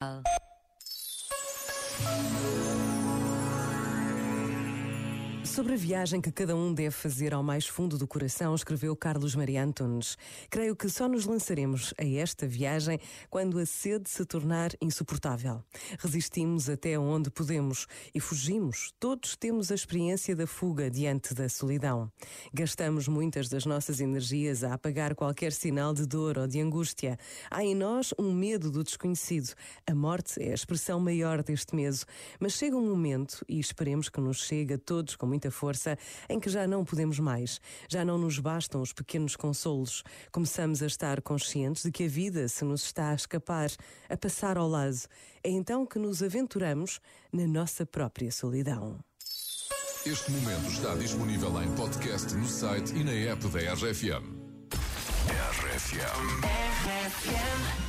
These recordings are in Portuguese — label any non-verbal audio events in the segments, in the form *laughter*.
Oh. Sobre a viagem que cada um deve fazer ao mais fundo do coração, escreveu Carlos Maria Antunes. Creio que só nos lançaremos a esta viagem quando a sede se tornar insuportável. Resistimos até onde podemos e fugimos. Todos temos a experiência da fuga diante da solidão. Gastamos muitas das nossas energias a apagar qualquer sinal de dor ou de angústia. Há em nós um medo do desconhecido. A morte é a expressão maior deste medo. Mas chega um momento, e esperemos que nos chegue a todos com muita muita força em que já não podemos mais, já não nos bastam os pequenos consolos. Começamos a estar conscientes de que a vida se nos está a escapar, a passar ao lado. É então que nos aventuramos na nossa própria solidão. Este momento está disponível em podcast no site e na app da RFM. RFM. RFM.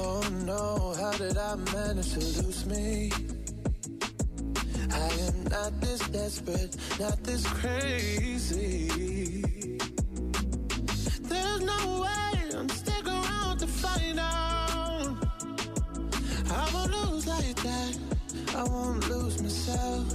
Oh, did I manage to lose me? I am not this desperate, not this crazy. There's no way I'm stick around to find out. I won't lose like that. I won't lose myself.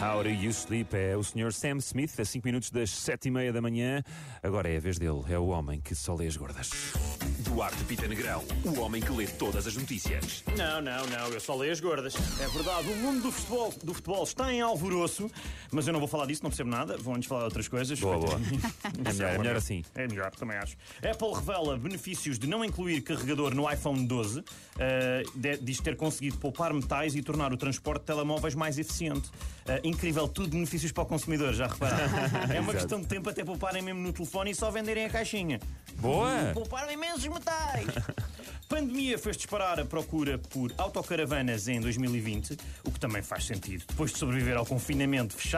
How Do You Sleep é o Sr. Sam Smith, a 5 minutos das 7 e meia da manhã. Agora é a vez dele, é o homem que só lê as gordas. Duarte Pita Negrão, o homem que lê todas as notícias. Não, não, não, eu só leio as gordas. É verdade, o mundo do futebol, do futebol está em alvoroço, mas eu não vou falar disso, não percebo nada. Vou antes falar de outras coisas. Boa, boa. *laughs* é, melhor, é melhor assim. É melhor, também acho. Apple revela benefícios de não incluir carregador no iPhone 12. Uh, diz ter conseguido poupar metais e tornar o transporte de telemóveis mais eficiente. Uh, incrível, tudo benefícios para o consumidor, já repararam? *laughs* é uma questão de tempo até pouparem mesmo no telefone e só venderem a caixinha. Boa! Pouparam imensos metais! *laughs* Pandemia fez disparar a procura por autocaravanas em 2020, o que também faz sentido. Depois de sobreviver ao confinamento fechado,